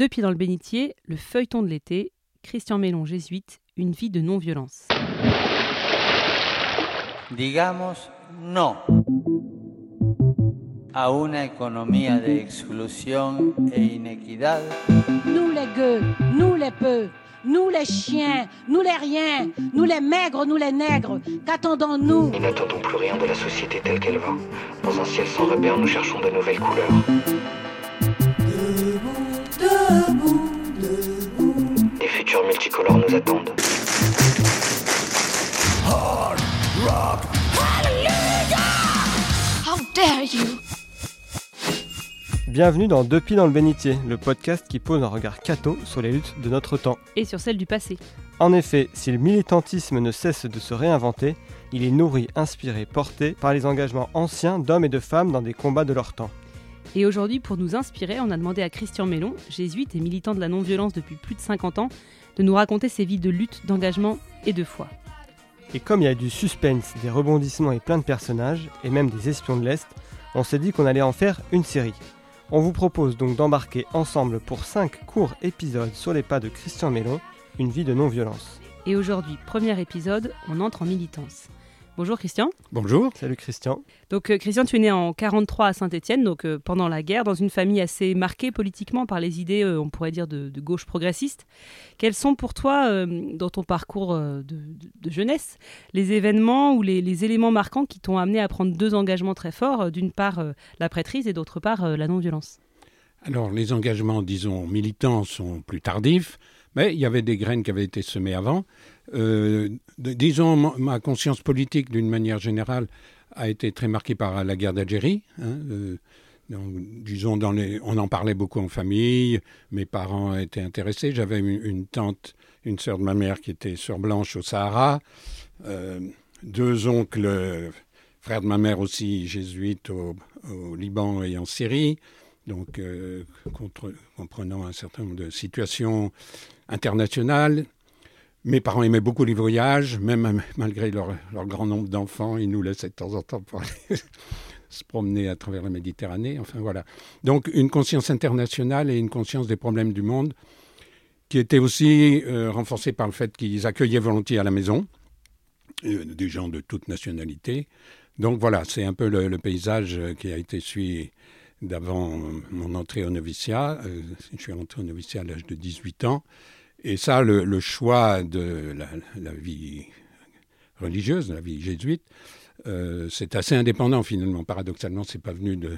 Deux pieds dans le bénitier, le feuilleton de l'été, Christian Mélon, jésuite, une vie de non-violence. Digamos no a una economía de exclusión e inequidad. Nous les gueux, nous les peu, nous les chiens, nous les riens, nous les maigres, nous les nègres, qu'attendons-nous Nous? N'attendons plus rien de la société telle qu'elle va. Dans un ciel sans repère, nous cherchons de nouvelles couleurs. How dare you? Bienvenue dans Deux pieds dans le bénitier, le podcast qui pose un regard catho sur les luttes de notre temps. Et sur celle du passé. En effet, si le militantisme ne cesse de se réinventer, il est nourri, inspiré, porté par les engagements anciens d'hommes et de femmes dans des combats de leur temps. Et aujourd'hui, pour nous inspirer, on a demandé à Christian Mélon, jésuite et militant de la non-violence depuis plus de 50 ans, de nous raconter ses vies de lutte, d'engagement et de foi. Et comme il y a du suspense, des rebondissements et plein de personnages, et même des espions de l'Est, on s'est dit qu'on allait en faire une série. On vous propose donc d'embarquer ensemble pour 5 courts épisodes sur les pas de Christian Mélon, une vie de non-violence. Et aujourd'hui, premier épisode, on entre en militance. Bonjour Christian. Bonjour. Salut Christian. Donc euh, Christian, tu es né en 43 à Saint-Étienne, donc euh, pendant la guerre, dans une famille assez marquée politiquement par les idées, euh, on pourrait dire, de, de gauche progressiste. Quels sont pour toi, euh, dans ton parcours de, de- de jeunesse, les événements ou les, les éléments marquants qui t'ont amené à prendre deux engagements très forts, d'une part la prêtrise et d'autre part la non-violence? Alors, les engagements, disons, militants sont plus tardifs, mais il y avait des graines qui avaient été semées avant. Euh, disons, ma- conscience politique, d'une manière générale, a été très marquée par la guerre d'Algérie. hein, euh, disons, on en parlait beaucoup en famille, mes parents étaient intéressés. J'avais une, tante, une sœur de ma mère qui était sœur blanche au Sahara, euh, deux oncles, frères de ma mère aussi, jésuites au, Liban et en Syrie. donc comprenant un certain nombre de situations internationales. Mes parents aimaient beaucoup les voyages, même malgré leur, grand nombre d'enfants, ils nous laissaient de temps en temps pour aller se promener à travers la Méditerranée. Enfin voilà. Donc une conscience internationale et une conscience des problèmes du monde qui était aussi euh, renforcée par le fait qu'ils accueillaient volontiers à la maison euh, des gens de toute nationalité. Donc voilà, c'est un peu le, paysage qui a été suivi d'avant mon entrée au noviciat. Euh, je suis rentré au noviciat à l'âge de 18 ans. Et ça, le, choix de la, vie religieuse, la vie jésuite, euh, c'est assez indépendant finalement. Paradoxalement, c'est pas venu de,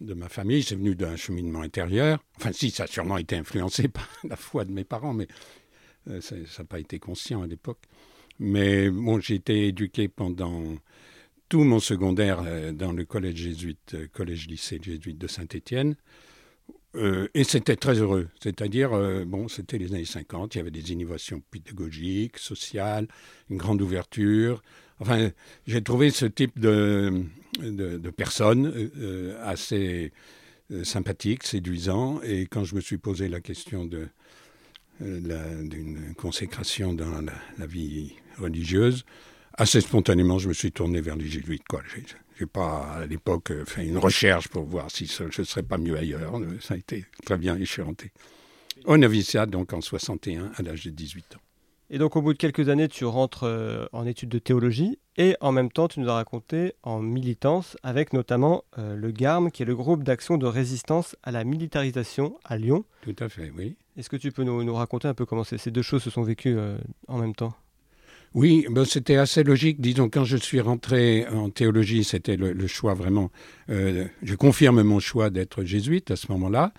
de ma famille, c'est venu d'un cheminement intérieur. Enfin, si, ça a sûrement été influencé par la foi de mes parents, mais euh, ça n'a pas été conscient à l'époque. Mais bon, j'ai été éduqué pendant tout mon secondaire euh, dans le collège jésuite, collège-lycée jésuite de Saint-Étienne. Euh, et c'était très heureux. C'est-à-dire, euh, bon, c'était les années 50, il y avait des innovations pédagogiques, sociales, une grande ouverture. Enfin, j'ai trouvé ce type de, de, de personnes euh, assez sympathiques, séduisants. Et quand je me suis posé la question de, d'une consécration dans la, vie religieuse, assez spontanément, je me suis tourné vers les jésuites. J'ai, pas, à l'époque, euh, fait une recherche pour voir si ce- je ne serais pas mieux ailleurs. Euh, Ça a été très bien rentré au noviciat, donc en 61, à l'âge de 18 ans. Et donc au bout de quelques années, tu rentres euh, en études de théologie et en même temps, tu nous as raconté en militance avec notamment euh, le GARM, qui est le groupe d'action de résistance à la militarisation à Lyon. Tout à fait, oui. Est-ce que tu peux nous, nous raconter un peu comment ces ces deux choses se sont vécues euh, en même temps? Oui, ben, c'était assez logique. Disons, quand je suis rentré en théologie, c'était le, choix vraiment. euh, je confirme mon choix d'être jésuite à ce moment-là.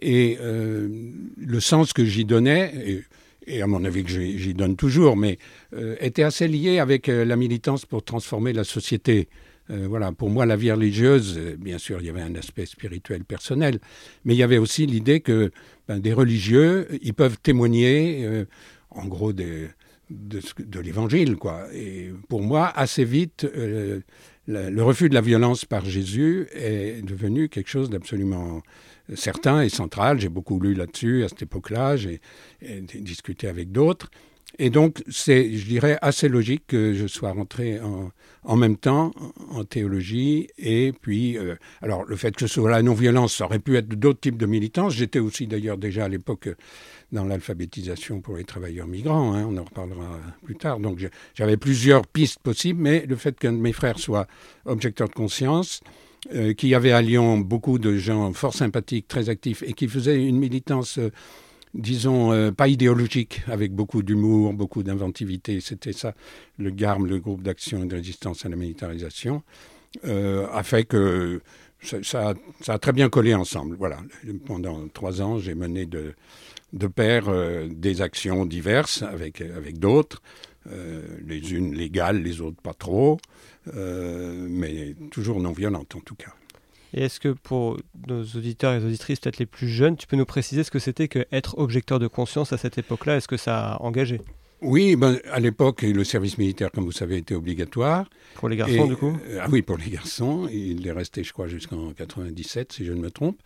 Et euh, le sens que j'y donnais, et, à mon avis que j'y donne toujours, mais euh, était assez lié avec la militance pour transformer la société. Voilà, pour moi, la vie religieuse, bien sûr, il y avait un aspect spirituel personnel, mais il y avait aussi l'idée que ben, des religieux, ils peuvent témoigner, en gros, des, de, l'évangile, quoi. Et pour moi, assez vite, euh, la- le refus de la violence par Jésus est devenu quelque chose d'absolument certain et central. J'ai beaucoup lu là-dessus à cette époque-là, j'ai discuté avec d'autres. Et donc, c'est, je dirais, assez logique que je sois rentré en, même temps en théologie. Et puis, euh, alors, le fait que ce soit la non-violence, ça aurait pu être d'autres types de militance. J'étais aussi d'ailleurs déjà à l'époque dans l'alphabétisation pour les travailleurs migrants. Hein, on en reparlera plus tard. Donc, j'avais plusieurs pistes possibles, mais le fait qu'un de mes frères soit objecteur de conscience, euh, qu'il y avait à Lyon beaucoup de gens fort sympathiques, très actifs, et qui faisaient une militance, euh, disons, euh, pas idéologique, avec beaucoup d'humour, beaucoup d'inventivité. C'était ça, le GARM, le groupe d'action et de résistance à la militarisation, euh, a fait que ça, ça a- ça a très bien collé ensemble. Voilà. Pendant trois ans, j'ai mené de, de pair euh, des actions diverses avec, avec d'autres, euh, les unes légales, les autres pas trop, euh, mais toujours non violentes en tout cas. Et est-ce que pour nos auditeurs et auditrices, peut-être les plus jeunes, tu peux nous préciser ce que c'était que être objecteur de conscience à cette époque-là? Est-ce que ça a engagé? Oui, ben, à l'époque, le service militaire, comme vous savez, était obligatoire. pour les garçons Et, du coup? euh, Ah oui, pour les garçons. Il est resté, je crois, jusqu'en 97, si je ne me trompe.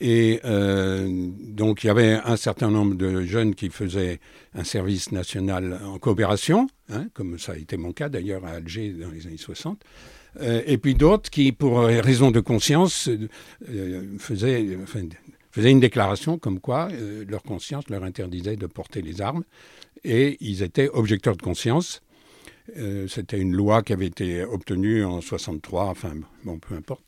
Et euh, donc, il y avait un certain nombre de jeunes qui faisaient un service national en coopération, hein, comme ça a été mon cas d'ailleurs à Alger dans les années 60. Euh, et puis d'autres qui, pour raison de conscience, euh, euh, faisaient, une déclaration comme quoi euh, leur conscience leur interdisait de porter les armes. Et ils étaient objecteurs de conscience. Euh, C'était une loi qui avait été obtenue en 63, enfin bon, peu importe.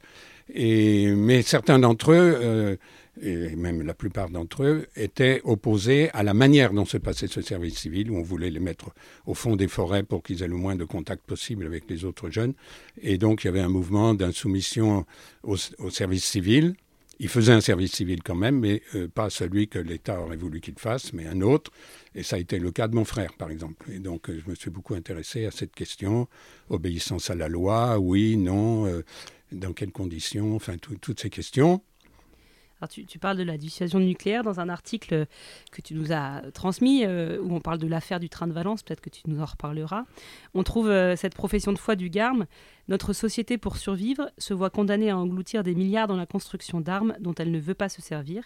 Mais certains d'entre eux, euh, et même la plupart d'entre eux, étaient opposés à la manière dont se passait ce service civil, où on voulait les mettre au fond des forêts pour qu'ils aient le moins de contact possible avec les autres jeunes. Et donc il y avait un mouvement d'insoumission au, service civil. Il faisait un service civil quand même, mais euh, pas celui que l'État aurait voulu qu'il fasse, mais un autre. Et ça a été le cas de mon frère, par exemple. Et donc, euh, je me suis beaucoup intéressé à cette question. Obéissance à la loi, oui, non, euh, dans quelles conditions, enfin, tout- toutes ces questions. Tu parles de la dissuasion nucléaire dans un article que tu nous as transmis, euh, où on parle de l'affaire du train de Valence, peut-être que tu nous en reparleras. On trouve euh, cette profession de foi du GARM. Notre société, pour survivre, se voit condamnée à engloutir des milliards dans la construction d'armes dont elle ne veut pas se servir.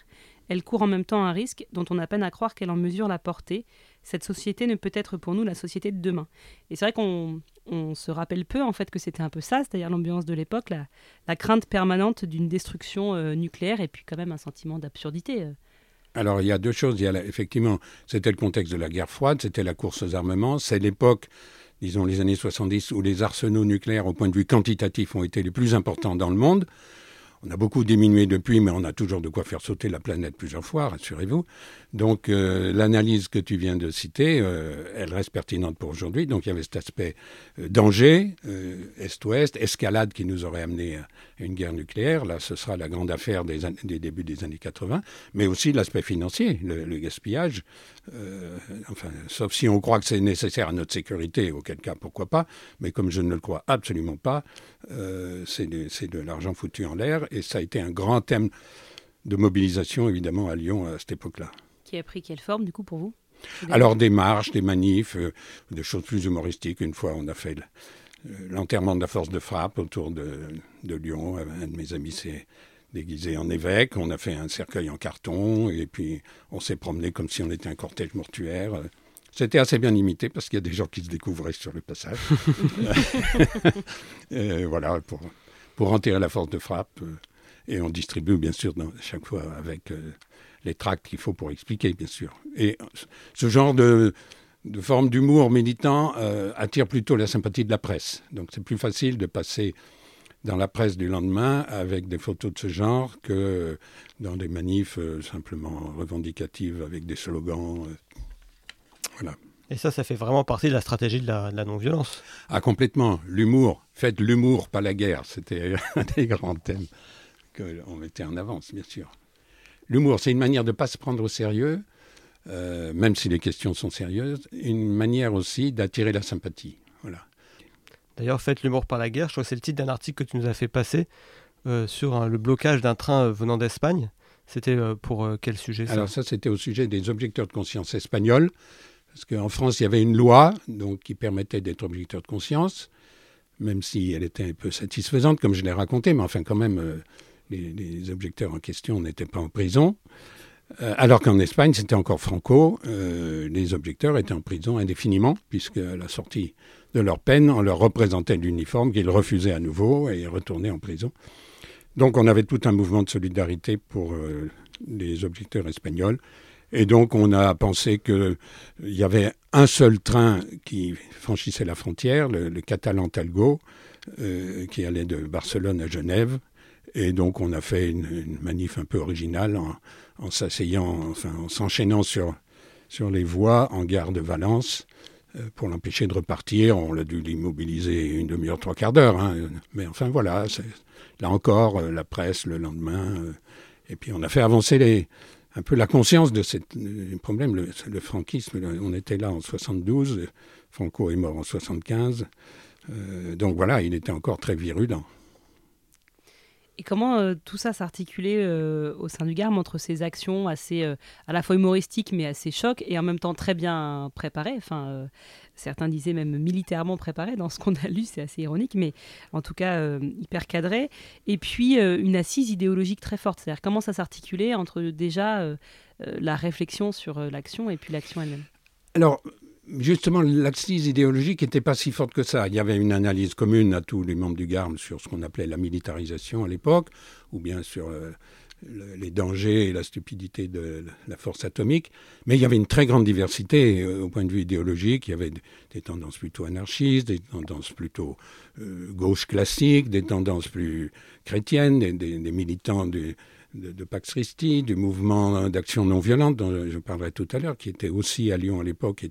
Elle court en même temps un risque dont on a peine à croire qu'elle en mesure la portée. Cette société ne peut être pour nous la société de demain. Et c'est vrai qu'on on se rappelle peu en fait que c'était un peu ça, c'est-à-dire l'ambiance de l'époque, la, la crainte permanente d'une destruction euh, nucléaire et puis quand même un sentiment d'absurdité. euh. Alors, il y a deux choses. Il y a effectivement, c'était le contexte de la guerre froide, c'était la course aux armements. C'est l'époque, disons les années 70, où les arsenaux nucléaires, au point de vue quantitatif, ont été les plus importants dans le monde. On a beaucoup diminué depuis, mais on a toujours de quoi faire sauter la planète plusieurs fois, rassurez-vous. Donc, euh, l'analyse que tu viens de citer, euh, elle reste pertinente pour aujourd'hui. Donc, il y avait cet aspect euh, danger, est-ouest, escalade qui nous aurait amené à une guerre nucléaire. Là, ce sera la grande affaire des, débuts des années 80, mais aussi l'aspect financier, le, gaspillage. Enfin, sauf si on croit que c'est nécessaire à notre sécurité, auquel cas, pourquoi pas. Mais comme je ne le crois absolument pas, euh, c'est de, l'argent foutu en l'air. Et ça a été un grand thème de mobilisation, évidemment, à Lyon à cette époque-là. Qui a pris quelle forme, du coup, pour vous Alors des marches, des manifs, euh, des choses plus humoristiques. Une fois, on a fait euh, l'enterrement de la force de frappe autour de, de Lyon. Un de mes amis s'est déguisé en évêque. On a fait un cercueil en carton et puis on s'est promené comme si on était un cortège mortuaire. C'était assez bien imité parce qu'il y a des gens qui se découvraient sur le passage. Voilà, pour, pour enterrer la force de frappe. euh, Et on distribue, bien sûr, dans, chaque fois avec euh, les tracts qu'il faut pour expliquer, bien sûr. Et ce genre de, de forme d'humour militant euh, attire plutôt la sympathie de la presse. Donc c'est plus facile de passer dans la presse du lendemain avec des photos de ce genre que dans des manifs simplement revendicatives avec des slogans. Voilà. Et ça, ça fait vraiment partie de la stratégie de la, non-violence. Ah, complètement. L'humour. Faites l'humour, pas la guerre. C'était un des grands thèmes qu'on mettait en avance, bien sûr. L'humour, c'est une manière de ne pas se prendre au sérieux, euh, même si les questions sont sérieuses, une manière aussi d'attirer la sympathie. Voilà. D'ailleurs, faites l'humour par la guerre. Je crois que c'est le titre d'un article que tu nous as fait passer euh, sur le blocage d'un train euh, venant d'Espagne. C'était pour quel sujet ça? Alors ça, c'était au sujet des objecteurs de conscience espagnols, parce qu'en France, il y avait une loi qui permettait d'être objecteur de conscience, même si elle était un peu satisfaisante, comme je l'ai raconté, mais enfin quand même, euh, les, objecteurs en question n'étaient pas en prison. Euh, alors qu'en Espagne, c'était encore Franco. Euh, les objecteurs étaient en prison indéfiniment, puisque à la sortie de leur peine, on leur représentait l'uniforme qu'ils refusaient à nouveau et retournaient en prison. Donc on avait tout un mouvement de solidarité pour les objecteurs espagnols. Et donc on a pensé qu'il y avait un seul train qui franchissait la frontière, le, catalan Talgo, qui allait de Barcelone à Genève. Et donc on a fait une, manif un peu originale en, s'asseyant, enfin en s'enchaînant sur, sur les voies en gare de Valence euh, pour l'empêcher de repartir. On l'a dû l'immobiliser une demi-heure, trois quarts d'heure. Hein. Mais enfin voilà, là encore, euh, la presse le lendemain. Euh, et puis on a fait avancer les, un peu la conscience de ce problème. Le, franquisme, on était là en 72, Franco est mort en 75. donc voilà, il était encore très virulent. Et comment euh, tout ça s'articulait euh, au sein du GARM entre ces actions assez euh, à la fois humoristiques mais assez chocs et en même temps très bien préparées? Enfin, certains disaient même militairement préparées. Dans ce qu'on a lu, c'est assez ironique, mais en tout cas hyper cadré. Et puis une assise idéologique très forte. C'est-à-dire comment ça s'articulait entre déjà la réflexion sur l'action et puis l'action elle-même? Alors, justement, l'axis idéologique n'était pas si forte que ça. Il y avait une analyse commune à tous les membres du GARM sur ce qu'on appelait la militarisation à l'époque, ou bien sur euh, les dangers et la stupidité de la force atomique. Mais il y avait une très grande diversité euh, au point de vue idéologique. Il y avait des tendances plutôt anarchistes, des tendances plutôt euh, gauche classique, des tendances plus chrétiennes, des, militants de, Pax Christi, du mouvement d'action non violente dont je parlerai tout à l'heure, qui était aussi à Lyon à l'époque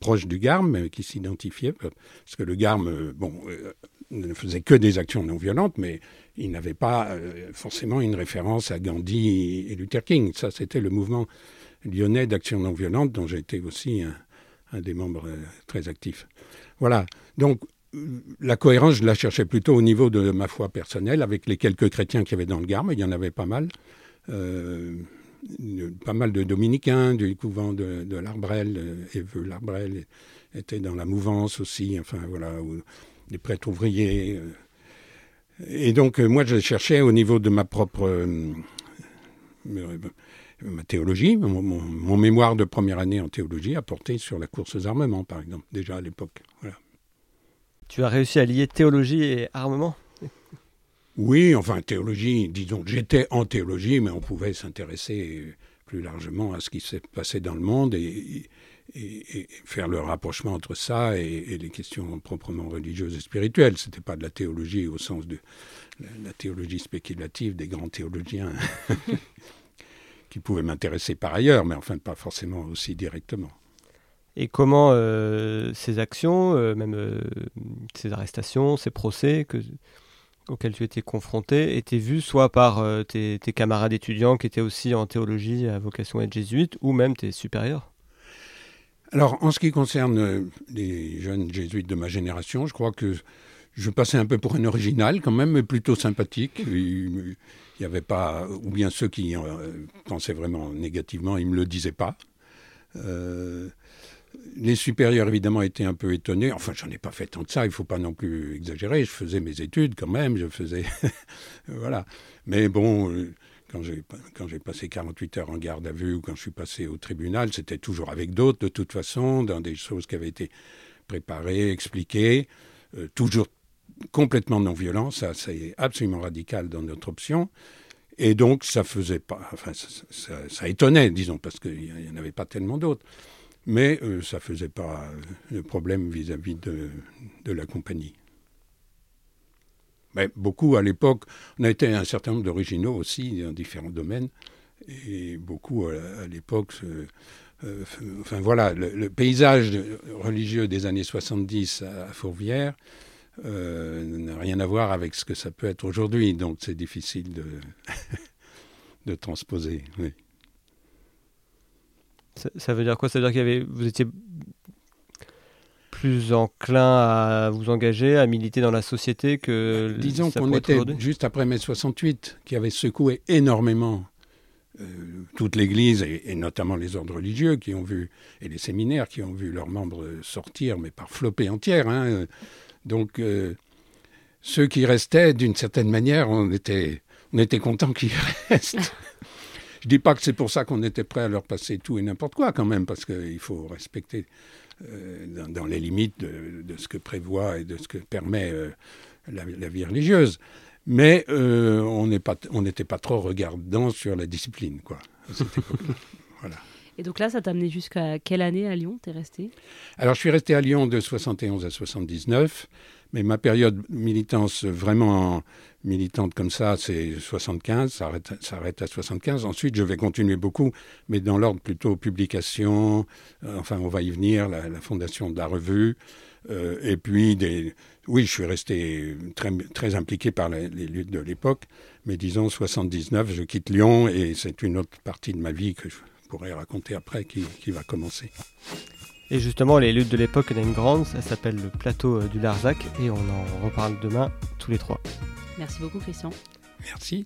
proche du GARM, mais qui s'identifiait, parce que le GARM, euh, euh, ne faisait que des actions non violentes, mais il n'avait pas euh, forcément une référence à Gandhi et Luther King. Ça, c'était le mouvement lyonnais d'action non violente, dont été aussi un, des membres très actifs. Voilà. Donc, la cohérence, je la cherchais plutôt au niveau de ma foi personnelle, avec les quelques chrétiens qu'il y avait dans le Garme, il y en avait pas mal. Euh, pas mal de dominicains du couvent de, de l'Arbrel, Eveux l'Arbrel était dans la mouvance aussi, enfin voilà, des prêtres ouvriers. Euh. Et donc, euh, moi, je cherchais au niveau de ma propre théologie, mon, mon, mémoire de première année en théologie a porté sur la course aux armements, par exemple, déjà à l'époque. Voilà. Tu as réussi à lier théologie et armement? Oui, enfin, théologie, disons, j'étais en théologie, mais on pouvait s'intéresser plus largement à ce qui s'est passé dans le monde et, faire le rapprochement entre ça et, les questions proprement religieuses et spirituelles. Ce n'était pas de la théologie au sens de la, la théologie spéculative des grands théologiens qui pouvaient m'intéresser par ailleurs, mais enfin pas forcément aussi directement et comment euh, ces actions, euh, même euh, ces arrestations, ces procès que, auxquels tu étais confronté, étaient vus soit par tes, camarades étudiants qui étaient aussi en théologie à vocation à être jésuites, ou même tes supérieurs? Alors, en ce qui concerne les jeunes jésuites de ma génération, je crois que je passais un peu pour un original quand même, mais plutôt sympathique. Il n'y avait pas, ou bien ceux qui pensaient vraiment négativement, ils ne me le disaient pas. Euh, les supérieurs, évidemment, étaient un peu étonnés. Enfin, j'en ai pas fait tant de ça, il faut pas non plus exagérer. Je faisais mes études quand même, je faisais. voilà. Mais bon, euh, quand j'ai passé 48 heures en garde à vue ou quand je suis passé au tribunal, c'était toujours avec d'autres, de toute façon, dans des choses qui avaient été préparées, expliquées, euh, toujours complètement non violent. Ça, c'est absolument radical dans notre option. Et donc, ça faisait pas. Enfin, ça étonnait, disons, parce qu'il n'y en avait pas tellement d'autres mais euh, ça ne faisait pas de problème vis-à-vis de, la compagnie. Mais beaucoup à l'époque, on a été un certain nombre d'originaux aussi dans différents domaines, et beaucoup à, l'époque, euh, enfin voilà, le, paysage religieux des années 70 à, Fourvière euh, n'a rien à voir avec ce que ça peut être aujourd'hui, donc c'est difficile de, de transposer. Ça, veut dire quoi? Ça veut dire qu'il y avait, vous étiez plus enclin à vous engager, à militer dans la société que. Bah, disons qu'on était juste après mai 68, qui avait secoué énormément euh, toute l'Église et, notamment les ordres religieux qui ont vu et les séminaires qui ont vu leurs membres sortir, mais par flopée entière. Hein. Donc euh, ceux qui restaient, d'une certaine manière, on était, on était contents qu'ils restent. Je dis pas que c'est pour ça qu'on était prêt à leur passer tout et n'importe quoi quand même, parce qu'il faut respecter euh, dans, dans, les limites de, de, ce que prévoit et de ce que permet euh, la, la, vie religieuse. Mais euh, on n'était pas, pas trop regardant sur la discipline, quoi. voilà. Et donc là, ça t'a amené jusqu'à quelle année à Lyon T'es resté? Alors, je suis resté à Lyon de 71 à 79. Mais ma période militance vraiment militante comme ça, c'est 75, ça arrête, à 75. Ensuite, je vais continuer beaucoup, mais dans l'ordre plutôt publication, euh, enfin on va y venir, la, fondation de la revue, euh, et puis. Oui, je suis resté très, impliqué par les, luttes de l'époque, mais disons 79, je quitte Lyon et c'est une autre partie de ma vie que je pourrais raconter après qui va commencer. Et justement, les luttes de l'époque, il y en a une grande, ça s'appelle le plateau euh, du Larzac, et on en reparle demain tous les trois. Merci beaucoup, Christian. Merci.